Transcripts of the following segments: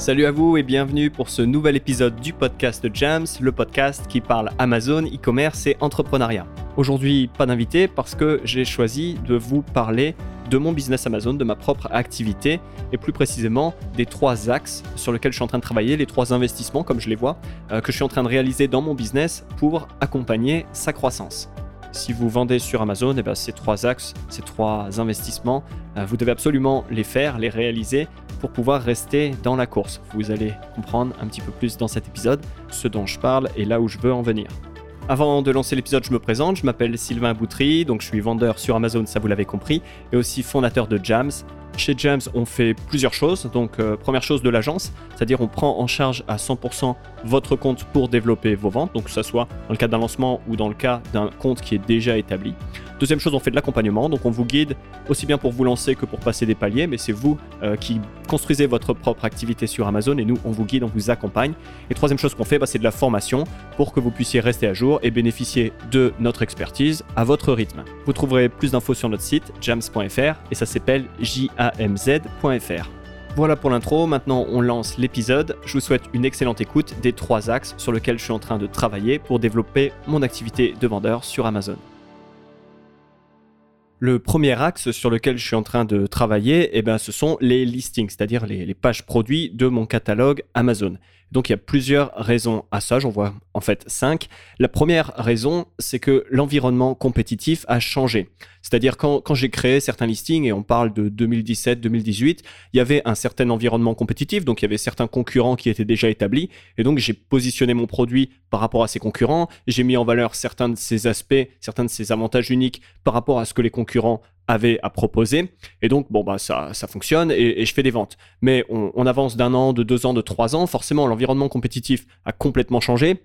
Salut à vous et bienvenue pour ce nouvel épisode du podcast Jams, le podcast qui parle Amazon, e-commerce et entrepreneuriat. Aujourd'hui, pas d'invité parce que j'ai choisi de vous parler de mon business Amazon, de ma propre activité et plus précisément des trois axes sur lesquels je suis en train de travailler, les trois investissements comme je les vois, euh, que je suis en train de réaliser dans mon business pour accompagner sa croissance. Si vous vendez sur Amazon, et eh bien ces trois axes, ces trois investissements, euh, vous devez absolument les faire, les réaliser pour pouvoir rester dans la course. Vous allez comprendre un petit peu plus dans cet épisode ce dont je parle et là où je veux en venir. Avant de lancer l'épisode, je me présente, je m'appelle Sylvain Boutry, donc je suis vendeur sur Amazon, ça vous l'avez compris, et aussi fondateur de Jams. Chez Jams, on fait plusieurs choses. Donc, euh, première chose de l'agence, c'est-à-dire on prend en charge à 100% votre compte pour développer vos ventes, donc que ce soit dans le cas d'un lancement ou dans le cas d'un compte qui est déjà établi. Deuxième chose, on fait de l'accompagnement, donc on vous guide aussi bien pour vous lancer que pour passer des paliers, mais c'est vous euh, qui construisez votre propre activité sur Amazon et nous, on vous guide, on vous accompagne. Et troisième chose qu'on fait, bah, c'est de la formation pour que vous puissiez rester à jour et bénéficier de notre expertise à votre rythme. Vous trouverez plus d'infos sur notre site jams.fr et ça s'appelle jamz.fr. Voilà pour l'intro, maintenant on lance l'épisode. Je vous souhaite une excellente écoute des trois axes sur lesquels je suis en train de travailler pour développer mon activité de vendeur sur Amazon. Le premier axe sur lequel je suis en train de travailler, eh ben, ce sont les listings, c'est-à-dire les, les, pages produits de mon catalogue Amazon. Donc il y a plusieurs raisons à ça, j'en vois en fait cinq. La première raison, c'est que l'environnement compétitif a changé. C'est-à-dire quand, quand j'ai créé certains listings, et on parle de 2017-2018, il y avait un certain environnement compétitif, donc il y avait certains concurrents qui étaient déjà établis, et donc j'ai positionné mon produit par rapport à ces concurrents, j'ai mis en valeur certains de ces aspects, certains de ces avantages uniques par rapport à ce que les concurrents avait à proposer. Et donc, bon, bah, ça, ça fonctionne et, je fais des ventes. Mais on, on avance d'un an, de deux ans, de trois ans. Forcément, l'environnement compétitif a complètement changé.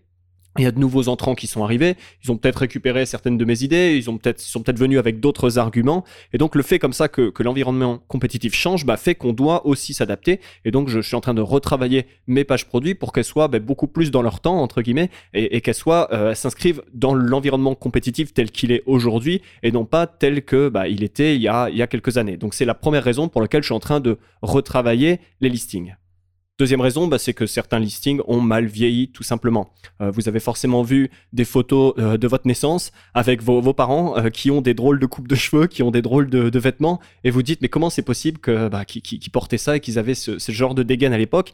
Il y a de nouveaux entrants qui sont arrivés. Ils ont peut-être récupéré certaines de mes idées. Ils ont peut-être sont peut-être venus avec d'autres arguments. Et donc le fait comme ça que, que l'environnement compétitif change, bah, fait qu'on doit aussi s'adapter. Et donc je, suis en train de retravailler mes pages produits pour qu'elles soient bah, beaucoup plus dans leur temps entre guillemets et, et qu'elles soient euh, s'inscrivent dans l'environnement compétitif tel qu'il est aujourd'hui et non pas tel que bah, il était il y a il y a quelques années. Donc c'est la première raison pour laquelle je suis en train de retravailler les listings. Deuxième raison, bah, c'est que certains listings ont mal vieilli tout simplement. Euh, vous avez forcément vu des photos euh, de votre naissance avec vos, parents euh, qui ont des drôles de coupes de cheveux, qui ont des drôles de, vêtements, et vous dites mais comment c'est possible bah, qu'ils qui, qui portaient ça et qu'ils avaient ce, genre de dégaine à l'époque?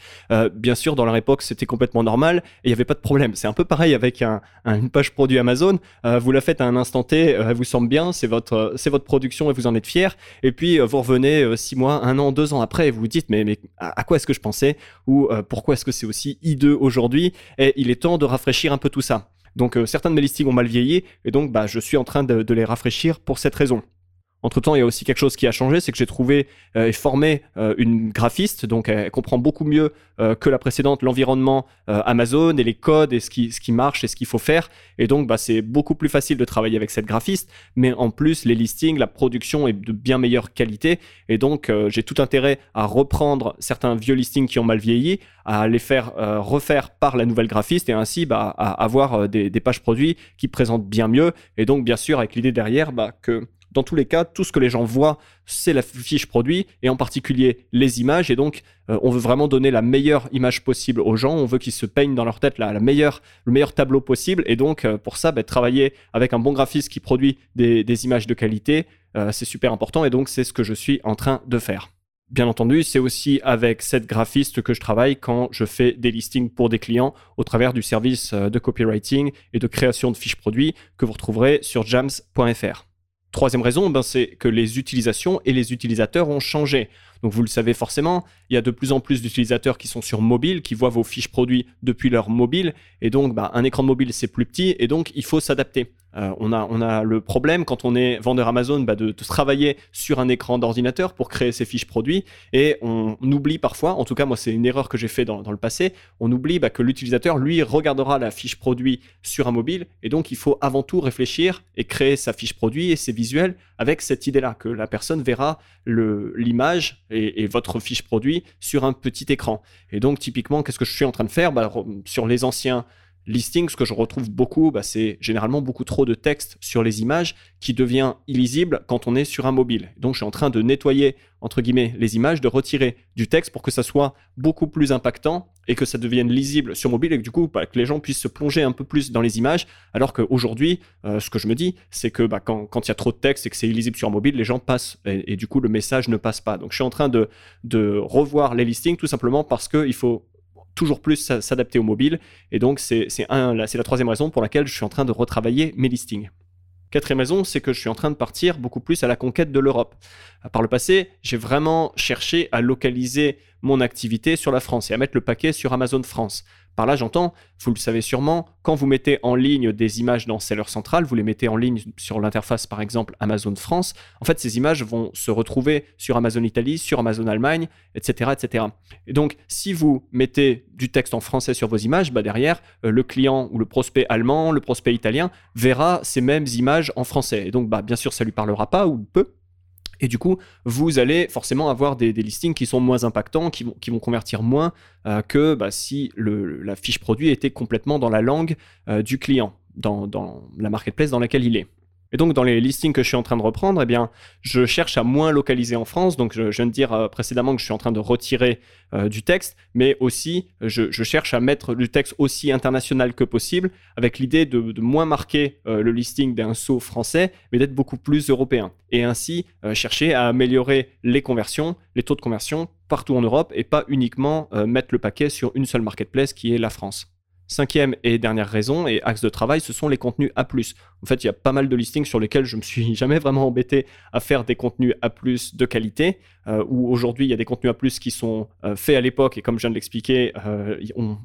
Bien sûr, dans leur époque, c'était complètement normal et il n'y avait pas de problème. C'est un peu pareil avec un, un, une page produit Amazon. vous la faites à un instant T, elle vous semble bien, c'est votre production et vous en êtes fier. Et puis vous revenez six mois, un an, deux ans après et vous vous dites mais à quoi est-ce que je pensais? Ou euh, pourquoi est-ce que c'est aussi hideux aujourd'hui? Et il est temps de rafraîchir un peu tout ça. Donc euh, certains de mes listings ont mal vieilli et donc bah, je suis en train de, de les rafraîchir pour cette raison. Entre-temps, il y a aussi quelque chose qui a changé, c'est que j'ai trouvé euh, et formé euh, une graphiste, donc elle comprend beaucoup mieux euh, que la précédente l'environnement Amazon et les codes et ce qui, ce qui marche et ce qu'il faut faire. Et donc, bah, c'est beaucoup plus facile de travailler avec cette graphiste, mais en plus, les listings, la production est de bien meilleure qualité. Et donc, j'ai tout intérêt à reprendre certains vieux listings qui ont mal vieilli, à les faire refaire par la nouvelle graphiste et ainsi bah, à avoir des, des, pages produits qui présentent bien mieux. Et donc, bien sûr, avec l'idée derrière bah, que dans tous les cas, tout ce que les gens voient, c'est la fiche produit et en particulier les images. Et donc, euh, on veut vraiment donner la meilleure image possible aux gens. On veut qu'ils se peignent dans leur tête le meilleur tableau possible. Et donc, euh, pour ça, bah, travailler avec un bon graphiste qui produit des, images de qualité, euh, c'est super important. Et donc, c'est ce que je suis en train de faire. Bien entendu, c'est aussi avec cette graphiste que je travaille quand je fais des listings pour des clients au travers du service de copywriting et de création de fiches produits que vous retrouverez sur jams.fr. Troisième raison, ben, c'est que les utilisations et les utilisateurs ont changé. Donc vous le savez forcément, il y a de plus en plus d'utilisateurs qui sont sur mobile, qui voient vos fiches produits depuis leur mobile, et donc bah, un écran mobile c'est plus petit, et donc il faut s'adapter. Euh, on, a, le problème quand on est vendeur Amazon bah, de, travailler sur un écran d'ordinateur pour créer ses fiches produits et on oublie parfois, en tout cas moi c'est une erreur que j'ai fait dans, dans, le passé, on oublie bah, que l'utilisateur lui regardera la fiche produit sur un mobile et donc il faut avant tout réfléchir et créer sa fiche produit et ses visuels avec cette idée-là que la personne verra l'image et, votre fiche produit sur un petit écran. Et donc typiquement qu'est-ce que je suis en train de faire? Bah, sur les anciens listing, ce que je retrouve beaucoup, bah, c'est généralement beaucoup trop de texte sur les images qui devient illisible quand on est sur un mobile. Donc je suis en train de nettoyer, entre guillemets, les images, de retirer du texte pour que ça soit beaucoup plus impactant et que ça devienne lisible sur mobile et que du coup, bah, que les gens puissent se plonger un peu plus dans les images. Alors qu'aujourd'hui, euh, ce que je me dis, c'est que bah, quand il y a trop de texte et que c'est illisible sur mobile, les gens passent et, du coup, le message ne passe pas. Donc je suis en train de, de revoir les listings tout simplement parce qu'il faut toujours plus s'adapter au mobile. Et donc, c'est la troisième raison pour laquelle je suis en train de retravailler mes listings. Quatrième raison, c'est que je suis en train de partir beaucoup plus à la conquête de l'Europe. Par le passé, j'ai vraiment cherché à localiser mon activité sur la France et à mettre le paquet sur Amazon France. Par là, j'entends, vous le savez sûrement, quand vous mettez en ligne des images dans Seller Central, vous les mettez en ligne sur l'interface par exemple Amazon France, en fait ces images vont se retrouver sur Amazon Italie, sur Amazon Allemagne, etc. etc. Et donc si vous mettez du texte en français sur vos images, bah derrière, euh, le client ou le prospect allemand, le prospect italien verra ces mêmes images en français. Et donc bah, bien sûr ça lui parlera pas ou peu, et du coup, vous allez forcément avoir des, listings qui sont moins impactants, qui vont, convertir moins euh, que bah, si la fiche produit était complètement dans la langue euh, du client, dans la marketplace dans laquelle il est. Et donc, dans les listings que je suis en train de reprendre, eh bien, je cherche à moins localiser en France. Donc, je, viens de dire euh, précédemment que je suis en train de retirer euh, du texte, mais aussi, je, cherche à mettre du texte aussi international que possible, avec l'idée de, moins marquer euh, le listing d'un saut français, mais d'être beaucoup plus européen. Et ainsi, chercher à améliorer les conversions, les taux de conversion partout en Europe, et pas uniquement mettre le paquet sur une seule marketplace qui est la France. Cinquième et dernière raison et axe de travail, ce sont les contenus A+. En fait, il y a pas mal de listings sur lesquels je me suis jamais vraiment embêté à faire des contenus A+ de qualité, euh, où aujourd'hui il y a des contenus A+ qui sont euh, faits à l'époque et comme je viens de l'expliquer, euh,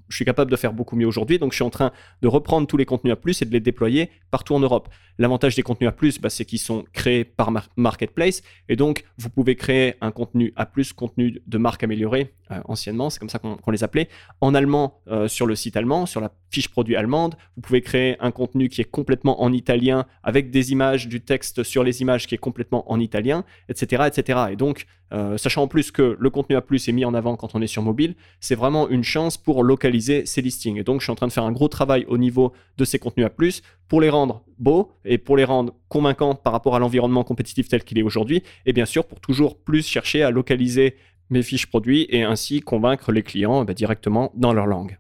je suis capable de faire beaucoup mieux aujourd'hui. Donc je suis en train de reprendre tous les contenus A+ et de les déployer partout en Europe. L'avantage des contenus A+, bah, c'est qu'ils sont créés par marketplace et donc vous pouvez créer un contenu A+, contenu de marque améliorée anciennement, c'est comme ça qu'on les appelait, en allemand sur le site allemand sur la fiche produit allemande. Vous pouvez créer un contenu qui est complètement en italien avec des images, du texte sur les images qui est complètement en italien, etc. etc. Et donc, euh, sachant en plus que le contenu A+, est mis en avant quand on est sur mobile, c'est vraiment une chance pour localiser ces listings. Et donc, je suis en train de faire un gros travail au niveau de ces contenus A+, pour les rendre beaux et pour les rendre convaincants par rapport à l'environnement compétitif tel qu'il est aujourd'hui. Et bien sûr, pour toujours plus chercher à localiser mes fiches produits et ainsi convaincre les clients eh ben, directement dans leur langue.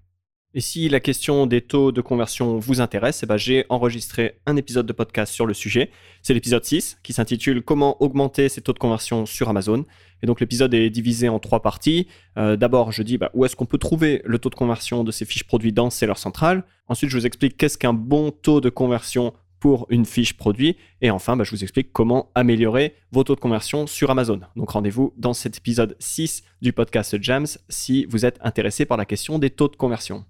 Et si la question des taux de conversion vous intéresse, eh ben, j'ai enregistré un épisode de podcast sur le sujet. C'est l'épisode 6 qui s'intitule Comment augmenter ces taux de conversion sur Amazon. Et donc l'épisode est divisé en trois parties. Euh, d'abord, je dis bah, où est-ce qu'on peut trouver le taux de conversion de ces fiches produits dans Seller Central? Ensuite, je vous explique qu'est-ce qu'un bon taux de conversion pour une fiche produit. Et enfin, bah, je vous explique comment améliorer vos taux de conversion sur Amazon. Donc rendez-vous dans cet épisode 6 du podcast Jams si vous êtes intéressé par la question des taux de conversion.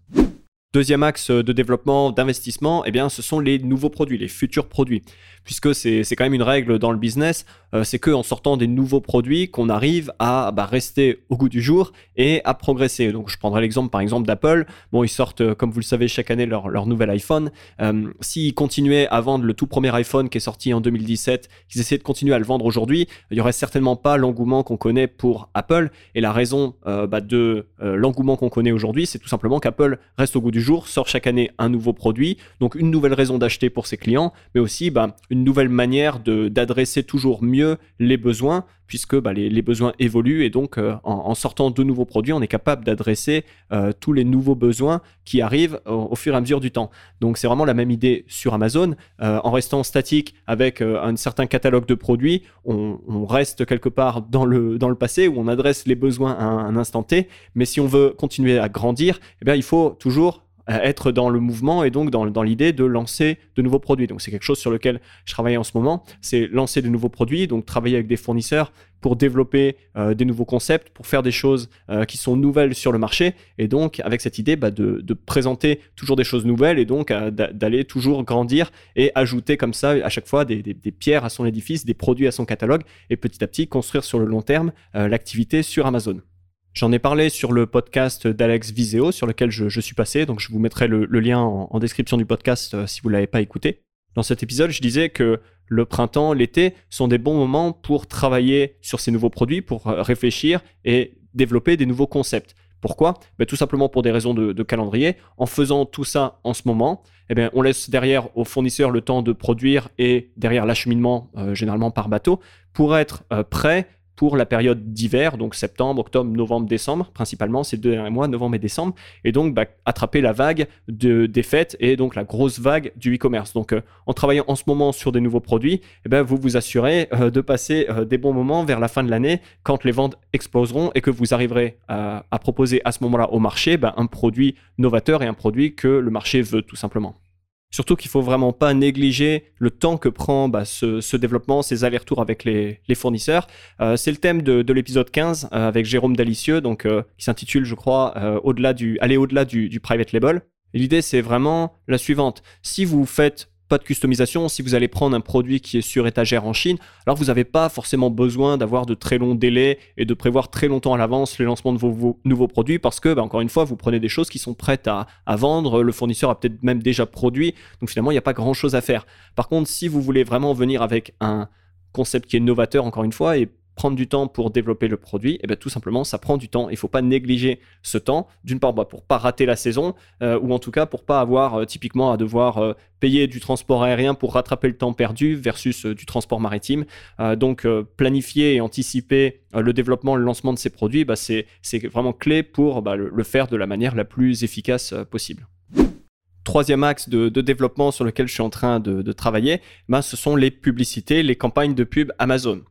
Deuxième axe de développement, d'investissement, eh bien, ce sont les nouveaux produits, les futurs produits. Puisque c'est quand même une règle dans le business, euh, c'est qu'en sortant des nouveaux produits qu'on arrive à bah, rester au goût du jour et à progresser. Donc je prendrai l'exemple par exemple d'Apple. Bon, ils sortent, euh, comme vous le savez, chaque année leur, leur nouvel iPhone. Euh, s'ils continuaient à vendre le tout premier iPhone qui est sorti en 2017, qu'ils essaient de continuer à le vendre aujourd'hui, il n'y aurait certainement pas l'engouement qu'on connaît pour Apple. Et la raison bah, de l'engouement qu'on connaît aujourd'hui, c'est tout simplement qu'Apple reste au goût du jour, sort chaque année un nouveau produit, donc une nouvelle raison d'acheter pour ses clients, mais aussi bah, une nouvelle manière d'adresser toujours mieux les besoins, puisque bah, les, besoins évoluent et donc euh, en, sortant de nouveaux produits, on est capable d'adresser euh, tous les nouveaux besoins qui arrivent au, fur et à mesure du temps. Donc c'est vraiment la même idée sur Amazon. Euh, en restant statique avec un certain catalogue de produits, on, reste quelque part dans le, dans le passé où on adresse les besoins à un, instant T, mais si on veut continuer à grandir, eh bien, il faut toujours être dans le mouvement et donc dans, l'idée de lancer de nouveaux produits. Donc c'est quelque chose sur lequel je travaille en ce moment, c'est lancer de nouveaux produits, donc travailler avec des fournisseurs pour développer euh, des nouveaux concepts, pour faire des choses euh, qui sont nouvelles sur le marché, et donc avec cette idée bah, de, présenter toujours des choses nouvelles et donc euh, d'aller toujours grandir et ajouter comme ça à chaque fois des, pierres à son édifice, des produits à son catalogue, et petit à petit construire sur le long terme l'activité sur Amazon. J'en ai parlé sur le podcast d'Alex Viseo, sur lequel je, suis passé, donc je vous mettrai le, lien en, description du podcast euh, si vous ne l'avez pas écouté. Dans cet épisode, je disais que le printemps, l'été sont des bons moments pour travailler sur ces nouveaux produits, pour euh, réfléchir et développer des nouveaux concepts. Pourquoi? Ben, Tout simplement pour des raisons de, calendrier. En faisant tout ça en ce moment, eh bien, on laisse derrière aux fournisseurs le temps de produire et derrière l'acheminement, euh, généralement par bateau, pour être prêt pour la période d'hiver, donc septembre, octobre, novembre, décembre, principalement ces deux derniers mois, novembre et décembre, et donc bah, attraper la vague de, des fêtes et donc la grosse vague du e-commerce. Donc euh, en travaillant en ce moment sur des nouveaux produits, eh ben, vous vous assurez euh, de passer euh, des bons moments vers la fin de l'année quand les ventes exploseront et que vous arriverez à, proposer à ce moment-là au marché bah, un produit novateur et un produit que le marché veut tout simplement. Surtout qu'il faut vraiment pas négliger le temps que prend bah, ce, développement, ces allers-retours avec les, fournisseurs. Euh, c'est le thème de, l'épisode 15 euh, avec Jérôme Dalicieux, donc euh, qui s'intitule, je crois, au-delà du, aller au-delà du private label. L'idée, c'est vraiment la suivante. Si vous faites pas de customisation. Si vous allez prendre un produit qui est sur étagère en Chine, alors vous n'avez pas forcément besoin d'avoir de très longs délais et de prévoir très longtemps à l'avance les lancements de vos, nouveaux produits parce que, bah, encore une fois, vous prenez des choses qui sont prêtes à, à vendre. Le fournisseur a peut-être même déjà produit. Donc finalement, il n'y a pas grand-chose à faire. Par contre, si vous voulez vraiment venir avec un concept qui est novateur, encore une fois, et prendre du temps pour développer le produit, eh bien tout simplement, ça prend du temps. Il ne faut pas négliger ce temps, d'une part bah, pour pas rater la saison, euh, ou en tout cas pour pas avoir euh, typiquement à devoir euh, payer du transport aérien pour rattraper le temps perdu versus du transport maritime. donc planifier et anticiper le développement, le lancement de ces produits, bah, c'est vraiment clé pour bah, le, faire de la manière la plus efficace possible troisième axe de, développement sur lequel je suis en train de, travailler, bah, ce sont les publicités, les campagnes de pub Amazon.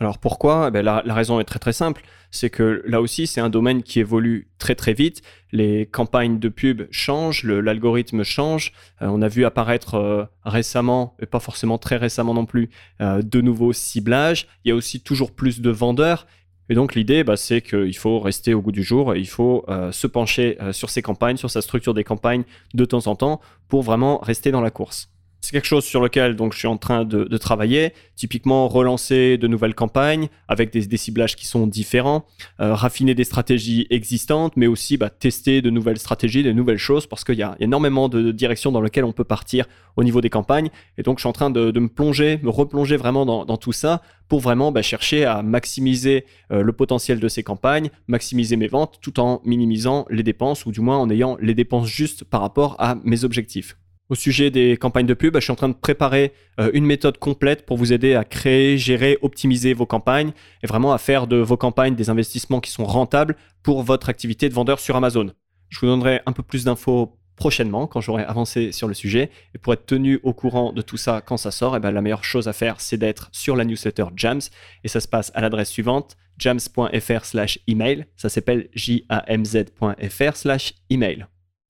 Alors pourquoi? Eh la, raison est très très simple, c'est que là aussi c'est un domaine qui évolue très très vite, les campagnes de pub changent, l'algorithme change, euh, on a vu apparaître euh, récemment, et pas forcément très récemment non plus, euh, de nouveaux ciblages, il y a aussi toujours plus de vendeurs, et donc l'idée bah, c'est qu'il faut rester au goût du jour, il faut se pencher sur ces campagnes, sur sa structure des campagnes de temps en temps pour vraiment rester dans la course. C'est quelque chose sur lequel je suis en train de, travailler. Typiquement, relancer de nouvelles campagnes avec des, ciblages qui sont différents, euh, raffiner des stratégies existantes, mais aussi bah, tester de nouvelles stratégies, de nouvelles choses, parce qu'il y, a énormément de, directions dans lesquelles on peut partir au niveau des campagnes. Et donc, je suis en train de, me plonger, me replonger vraiment dans, tout ça pour vraiment bah, chercher à maximiser euh, le potentiel de ces campagnes, maximiser mes ventes, tout en minimisant les dépenses, ou du moins en ayant les dépenses justes par rapport à mes objectifs. Au sujet des campagnes de pub, je suis en train de préparer euh, une méthode complète pour vous aider à créer, gérer, optimiser vos campagnes et vraiment à faire de vos campagnes des investissements qui sont rentables pour votre activité de vendeur sur Amazon. Je vous donnerai un peu plus d'infos prochainement quand j'aurai avancé sur le sujet. Et pour être tenu au courant de tout ça quand ça sort, et eh ben, la meilleure chose à faire, c'est d'être sur la newsletter Jams. Et ça se passe à l'adresse suivante, jams.fr slash email. Ça s'appelle jamz.fr slash email.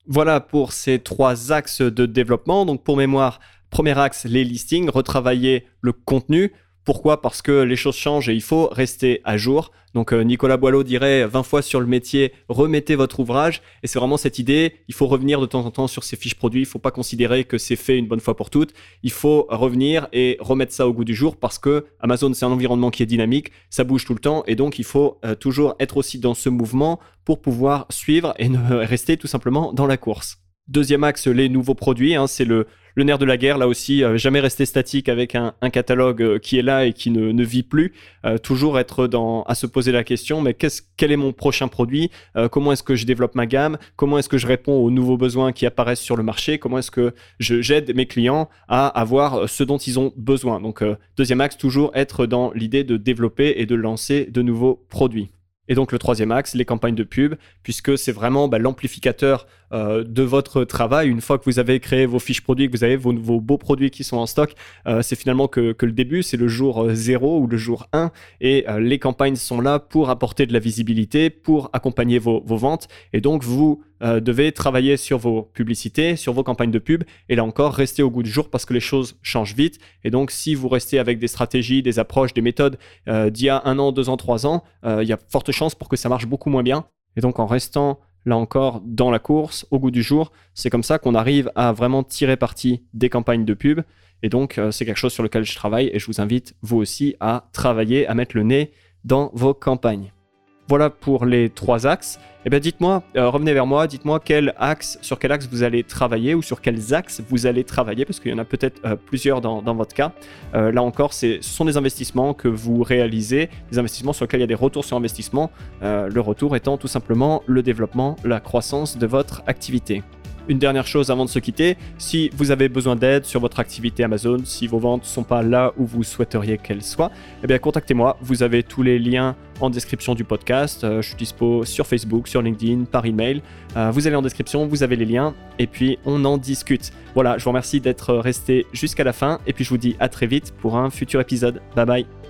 Voilà pour ces trois axes de développement. Donc pour mémoire, premier axe, les listings, retravailler le contenu. Pourquoi? Parce que les choses changent et il faut rester à jour. Donc euh, Nicolas Boileau dirait 20 fois sur le métier, remettez votre ouvrage. Et c'est vraiment cette idée, il faut revenir de temps en temps sur ces fiches produits. Il ne faut pas considérer que c'est fait une bonne fois pour toutes. Il faut revenir et remettre ça au goût du jour parce que Amazon, c'est un environnement qui est dynamique, ça bouge tout le temps. Et donc il faut euh, toujours être aussi dans ce mouvement pour pouvoir suivre et ne rester tout simplement dans la course. Deuxième axe, les nouveaux produits. Hein, c'est le, nerf de la guerre, là aussi, euh, jamais rester statique avec un, catalogue euh, qui est là et qui ne, vit plus. Euh, toujours être dans, à se poser la question, mais quel est mon prochain produit? Comment est-ce que je développe ma gamme? Comment est-ce que je réponds aux nouveaux besoins qui apparaissent sur le marché? Comment est-ce que je, j'aide mes clients à avoir ce dont ils ont besoin? Donc, deuxième axe, toujours être dans l'idée de développer et de lancer de nouveaux produits. Et donc le troisième axe, les campagnes de pub, puisque c'est vraiment bah, l'amplificateur euh, de votre travail. Une fois que vous avez créé vos fiches produits, que vous avez vos, beaux produits qui sont en stock, euh, c'est finalement que, le début, c'est le jour 0 euh, ou le jour 1. Et les campagnes sont là pour apporter de la visibilité, pour accompagner vos, vos ventes. Et donc vous devez travailler sur vos publicités, sur vos campagnes de pub. Et là encore, rester au goût du jour parce que les choses changent vite. Et donc si vous restez avec des stratégies, des approches, des méthodes d'il y a un an, deux ans, trois ans, il y a forte chance pour que ça marche beaucoup moins bien. Et donc en restant là encore, dans la course, au goût du jour. C'est comme ça qu'on arrive à vraiment tirer parti des campagnes de pub. Et donc, euh, c'est quelque chose sur lequel je travaille et je vous invite, vous aussi, à travailler, à mettre le nez dans vos campagnes. Voilà pour les trois axes. Eh bien, dites-moi, euh, revenez vers moi, dites-moi quel axe, sur quel axe vous allez travailler ou sur quels axes vous allez travailler, parce qu'il y en a peut-être euh, plusieurs dans, votre cas. Euh, là encore, ce sont des investissements que vous réalisez, des investissements sur lesquels il y a des retours sur investissement. le retour étant tout simplement le développement, la croissance de votre activité. Une dernière chose avant de se quitter, si vous avez besoin d'aide sur votre activité Amazon, si vos ventes ne sont pas là où vous souhaiteriez qu'elles soient, eh bien contactez-moi. Vous avez tous les liens en description du podcast. Euh, je suis dispo sur Facebook, sur LinkedIn, par email. Euh, vous allez en description, vous avez les liens et puis on en discute. Voilà, je vous remercie d'être resté jusqu'à la fin et puis je vous dis à très vite pour un futur épisode. Bye bye.